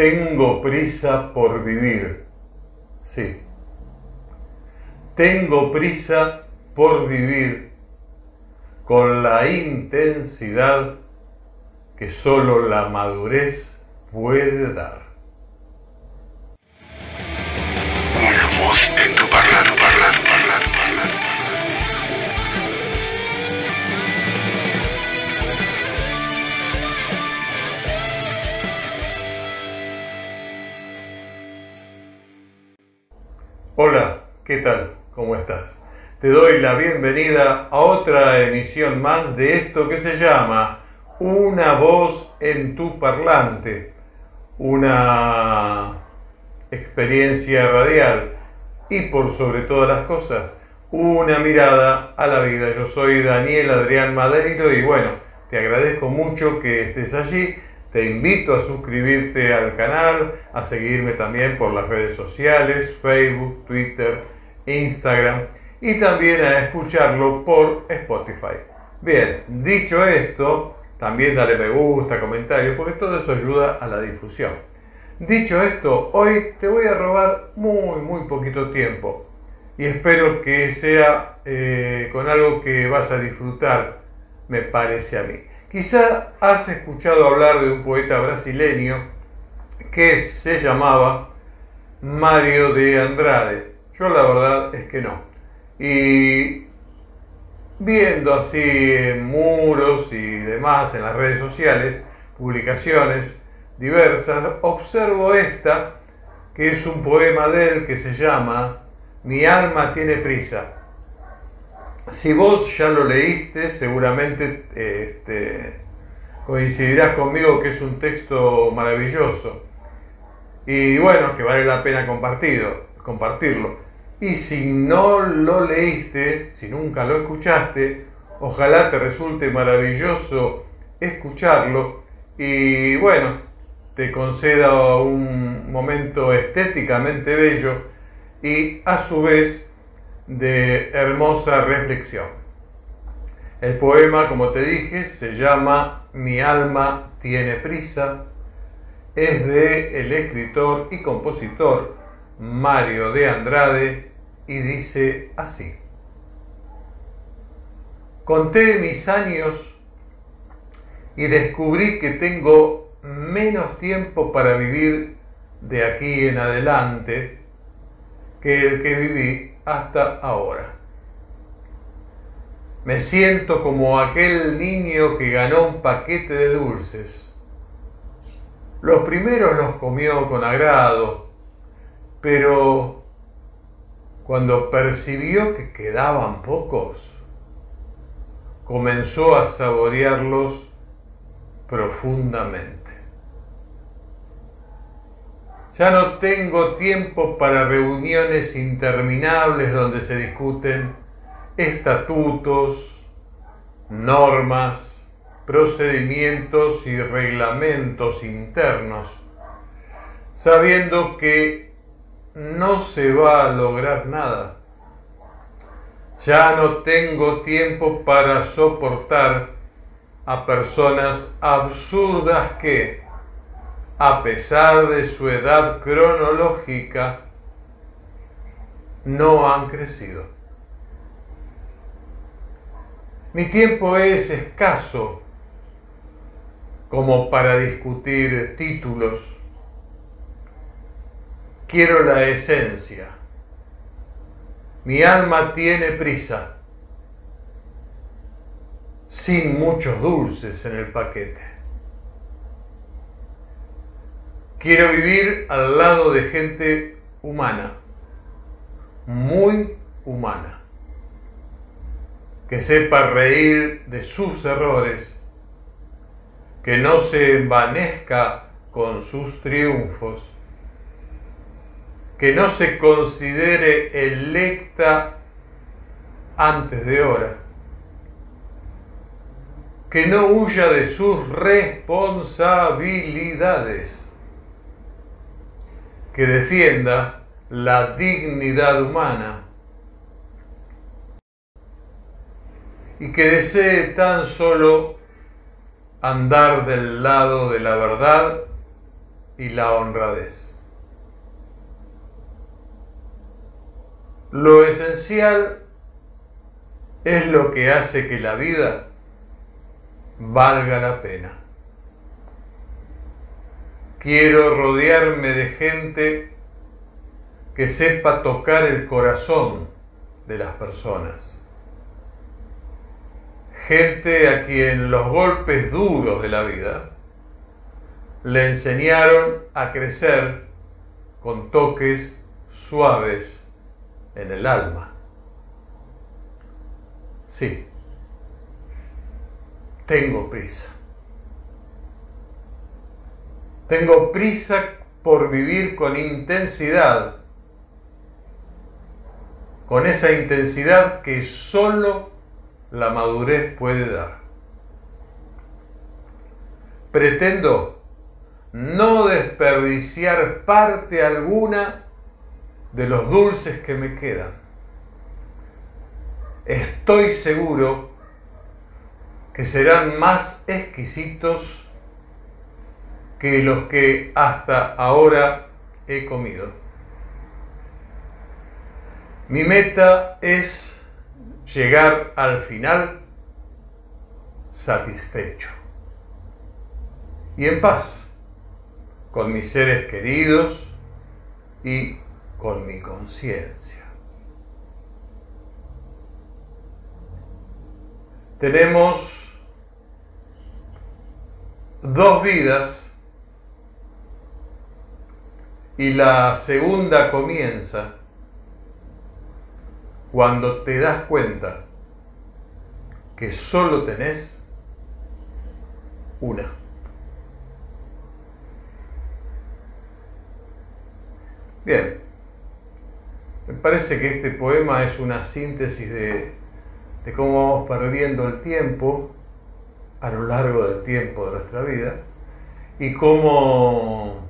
Tengo prisa por vivir. Sí. Tengo prisa por vivir con la intensidad que solo la madurez puede dar. Hola, ¿qué tal? ¿Cómo estás? Te doy la bienvenida a otra emisión más de esto que se llama Una voz en tu parlante. Una experiencia radial y por sobre todas las cosas, una mirada a la vida. Yo soy Daniel Adrián Madeiro y bueno, te agradezco mucho que estés allí. Te invito a suscribirte al canal, a seguirme también por las redes sociales, Facebook, Twitter, Instagram y también a escucharlo por Spotify. Bien, dicho esto, también dale me gusta, comentario, porque todo eso ayuda a la difusión. Dicho esto, hoy te voy a robar muy, muy poquito tiempo y espero que sea eh, con algo que vas a disfrutar, me parece a mí. Quizá has escuchado hablar de un poeta brasileño que se llamaba Mario de Andrade. Yo la verdad es que no. Y viendo así muros y demás en las redes sociales, publicaciones diversas, observo esta, que es un poema de él que se llama Mi alma tiene prisa. Si vos ya lo leíste, seguramente este, coincidirás conmigo que es un texto maravilloso. Y bueno, que vale la pena compartirlo. Y si no lo leíste, si nunca lo escuchaste, ojalá te resulte maravilloso escucharlo y bueno, te conceda un momento estéticamente bello y a su vez de hermosa reflexión. El poema, como te dije, se llama Mi alma tiene prisa. Es de el escritor y compositor Mario de Andrade y dice así. Conté mis años y descubrí que tengo menos tiempo para vivir de aquí en adelante que el que viví hasta ahora. Me siento como aquel niño que ganó un paquete de dulces. Los primeros los comió con agrado, pero cuando percibió que quedaban pocos, comenzó a saborearlos profundamente. Ya no tengo tiempo para reuniones interminables donde se discuten estatutos, normas, procedimientos y reglamentos internos, sabiendo que no se va a lograr nada. Ya no tengo tiempo para soportar a personas absurdas que, a pesar de su edad cronológica, no han crecido. Mi tiempo es escaso como para discutir títulos. Quiero la esencia. Mi alma tiene prisa, sin muchos dulces en el paquete. Quiero vivir al lado de gente humana, muy humana, que sepa reír de sus errores, que no se envanezca con sus triunfos, que no se considere electa antes de hora, que no huya de sus responsabilidades que defienda la dignidad humana y que desee tan solo andar del lado de la verdad y la honradez. Lo esencial es lo que hace que la vida valga la pena. Quiero rodearme de gente que sepa tocar el corazón de las personas. Gente a quien los golpes duros de la vida le enseñaron a crecer con toques suaves en el alma. Sí, tengo prisa. Tengo prisa por vivir con intensidad, con esa intensidad que solo la madurez puede dar. Pretendo no desperdiciar parte alguna de los dulces que me quedan. Estoy seguro que serán más exquisitos que los que hasta ahora he comido. Mi meta es llegar al final satisfecho y en paz con mis seres queridos y con mi conciencia. Tenemos dos vidas y la segunda comienza cuando te das cuenta que solo tenés una. Bien, me parece que este poema es una síntesis de, de cómo vamos perdiendo el tiempo a lo largo del tiempo de nuestra vida y cómo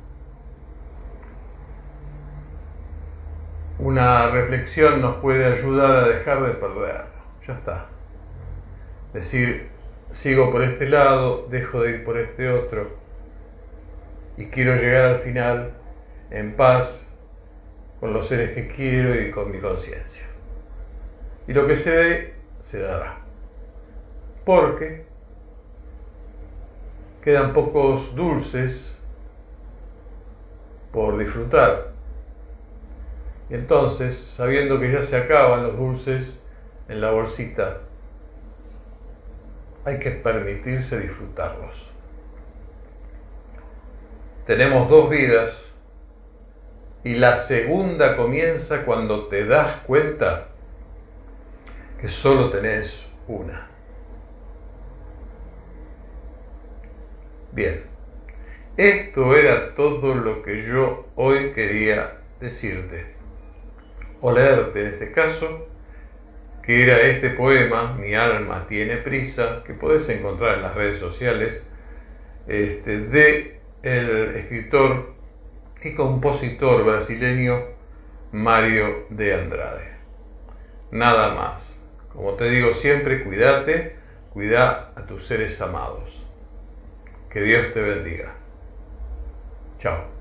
una reflexión nos puede ayudar a dejar de perderlo. Ya está. Decir, sigo por este lado, dejo de ir por este otro y quiero llegar al final en paz con los seres que quiero y con mi conciencia. Y lo que se dé, se dará. Porque quedan pocos dulces por disfrutar entonces, sabiendo que ya se acaban los dulces en la bolsita, hay que permitirse disfrutarlos. Tenemos dos vidas y la segunda comienza cuando te das cuenta que solo tenés una. Bien, esto era todo lo que yo hoy quería decirte o leerte en este caso, que era este poema, Mi alma tiene prisa, que podés encontrar en las redes sociales, este, de el escritor y compositor brasileño Mario de Andrade. Nada más. Como te digo siempre, cuídate, cuida a tus seres amados. Que Dios te bendiga. Chao.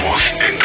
Una voz en